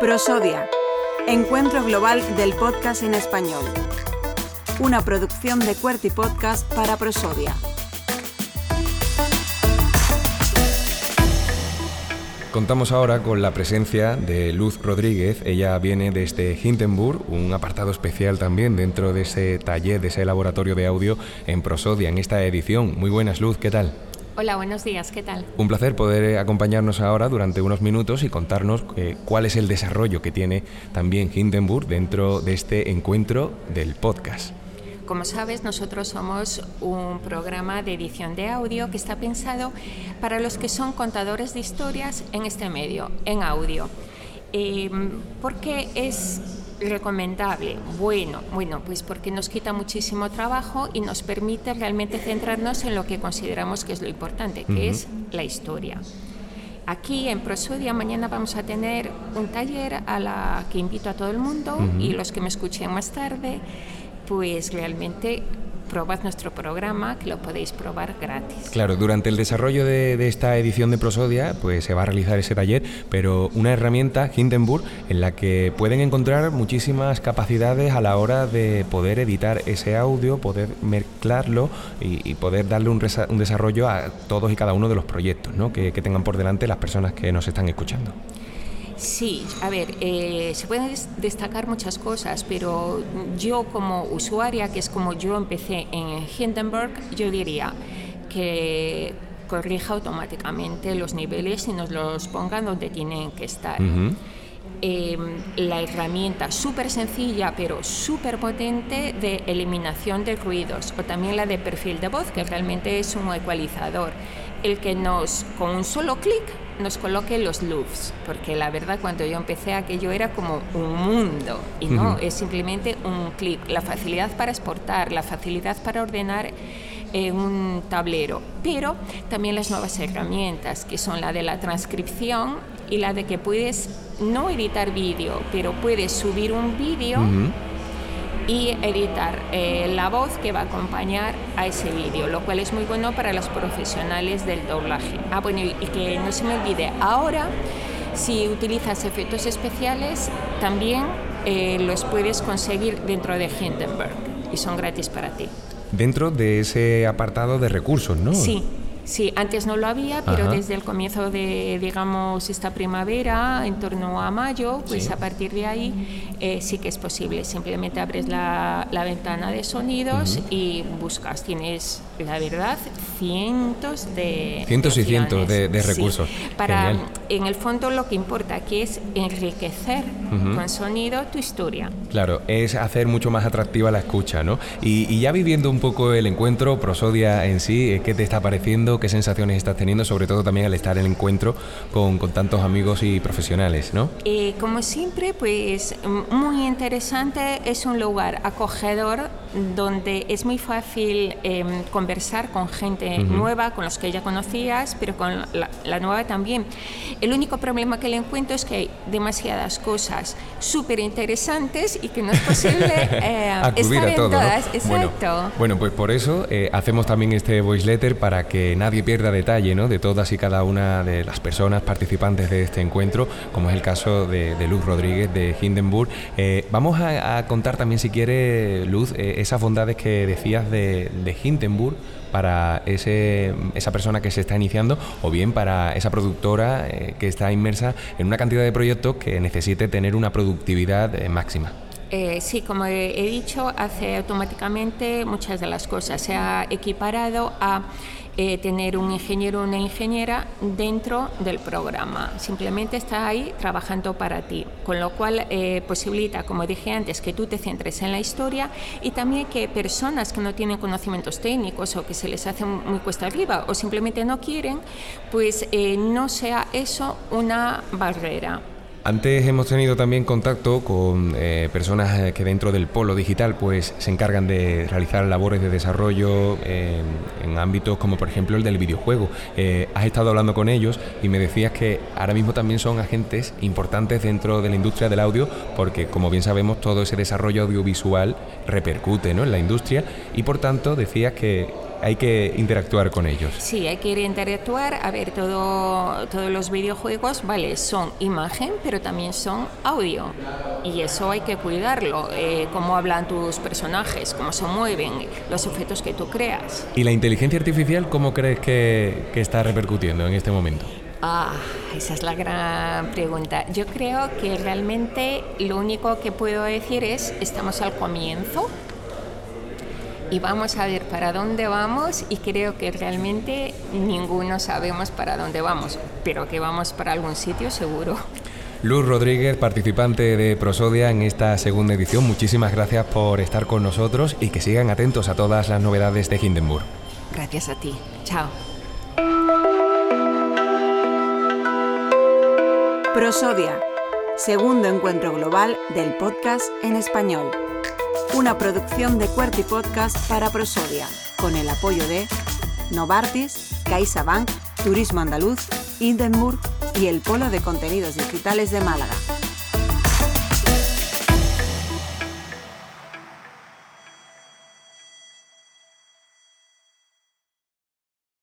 Prosodia, Encuentro Global del Podcast en Español. Una producción de Cuerty Podcast para Prosodia. Contamos ahora con la presencia de Luz Rodríguez. Ella viene desde Hindenburg, un apartado especial también dentro de ese taller, de ese laboratorio de audio en Prosodia, en esta edición. Muy buenas, Luz, ¿qué tal? Hola, buenos días, ¿qué tal? Un placer poder acompañarnos ahora durante unos minutos y contarnos eh, cuál es el desarrollo que tiene también Hindenburg dentro de este encuentro del podcast. Como sabes, nosotros somos un programa de edición de audio que está pensado para los que son contadores de historias en este medio, en audio. Eh, porque es recomendable? Bueno, bueno, pues porque nos quita muchísimo trabajo y nos permite realmente centrarnos en lo que consideramos que es lo importante, que es la historia. Aquí en Prosodia mañana vamos a tener un taller a la que invito a todo el mundo y los que me escuchen más tarde, pues realmente probad nuestro programa, que lo podéis probar gratis. Claro, durante el desarrollo de, esta edición de Prosodia, pues se va a realizar ese taller, pero una herramienta, Hindenburg, en la que pueden encontrar muchísimas capacidades a la hora de poder editar ese audio, poder mezclarlo y, poder darle un, desarrollo a todos y cada uno de los proyectos ¿no? que tengan por delante las personas que nos están escuchando. Sí, a ver, eh, se pueden destacar muchas cosas, pero yo como usuaria, que es como yo empecé en Hindenburg, yo diría que corrija automáticamente los niveles y nos los ponga donde tienen que estar. Em, la herramienta súper sencilla pero súper potente de eliminación de ruidos o también la de perfil de voz que realmente es un ecualizador el que nos con un solo clic nos coloque los loops, porque la verdad cuando yo empecé aquello era como un mundo y no, es simplemente un clic, la facilidad para exportar, la facilidad para ordenar en un tablero, pero también las nuevas herramientas que son la de la transcripción y la de que puedes no editar vídeo, pero puedes subir un vídeo y editar eh, la voz que va a acompañar a ese vídeo, lo cual es muy bueno para los profesionales del doblaje. Ah, bueno, y, que no se me olvide, ahora si utilizas efectos especiales, también eh, los puedes conseguir dentro de Hindenburg y son gratis para ti. Dentro de ese apartado de recursos, ¿no? Sí, Sí, antes no lo había, pero desde el comienzo de, digamos, esta primavera, en torno a mayo, pues a partir de ahí eh, sí que es posible. Simplemente abres la, ventana de sonidos y buscas. Tienes, la verdad, cientos de... Cientos y cientos de, recursos. Para, en el fondo, lo que importa aquí es enriquecer con sonido tu historia. Claro, es hacer mucho más atractiva la escucha, ¿no? Y, y ya viviendo un poco el encuentro, Prosodia en sí, ¿qué te está pareciendo? ¿Qué sensaciones estás teniendo? Sobre todo también al estar en el encuentro con, con tantos amigos y profesionales, ¿no? Eh, como siempre, pues muy interesante, es un lugar acogedor donde es muy fácil em, conversar con gente nueva, con los que ya conocías, pero con la, nueva también. El único problema que le encuentro es que hay demasiadas cosas súper interesantes y que no es posible eh, estar en todas. Exacto. Bueno, pues por eso eh, hacemos también este voice letter para que nadie pierda detalle ¿no? de todas y cada una de las personas participantes de este encuentro, como es el caso de, Luz Rodríguez de Hindenburg. Eh, vamos a, contar también, si quiere, Luz, eh, esas bondades que decías de, de Hindenburg para ese, esa persona que se está iniciando o bien para esa productora eh, que está inmersa en una cantidad de proyectos que necesite tener una productividad máxima. sí, como he, dicho, hace automáticamente muchas de las cosas. Se ha equiparado a eh, tener un ingeniero o una ingeniera dentro del programa. Simplemente está ahí trabajando para ti, con lo cual eh, posibilita, como dije antes, que tú te centres en la historia y también que personas que no tienen conocimientos técnicos o que se les hace muy cuesta arriba o simplemente no quieren, pues eh, no sea eso una barrera. Antes hemos tenido también contacto con eh, personas eh, que dentro del polo digital pues se encargan de realizar labores de desarrollo en ámbitos como por ejemplo el del videojuego. Eh, has estado hablando con ellos y me decías que ahora mismo también son agentes importantes dentro de la industria del audio porque como bien sabemos todo ese desarrollo audiovisual repercute en la industria y por tanto decías que hay que interactuar con ellos. Sí, hay que ir a interactuar. A ver, todo, todos los videojuegos, vale, son imagen, pero también son audio. Y eso hay que cuidarlo. Eh, cómo hablan tus personajes, cómo se mueven, los efectos que tú creas. ¿Y la inteligencia artificial cómo crees que, que está repercutiendo en este momento? Ah, esa es la gran pregunta. Yo creo que realmente lo único que puedo decir es, estamos al comienzo y vamos a ver para dónde vamos y creo que realmente ninguno sabemos para dónde vamos, pero que vamos para algún sitio seguro. Luz Rodríguez, participante de Prosodia en esta segunda edición, muchísimas gracias por estar con nosotros y que sigan atentos a todas las novedades de Hindenburg. Gracias a ti. Chao. Prosodia, segundo encuentro global del podcast en español. Una producción de Cuerti Podcast para Prosodia, con el apoyo de Novartis, CaixaBank, Turismo Andaluz, Hindenburg y el Polo de Contenidos Digitales de Málaga.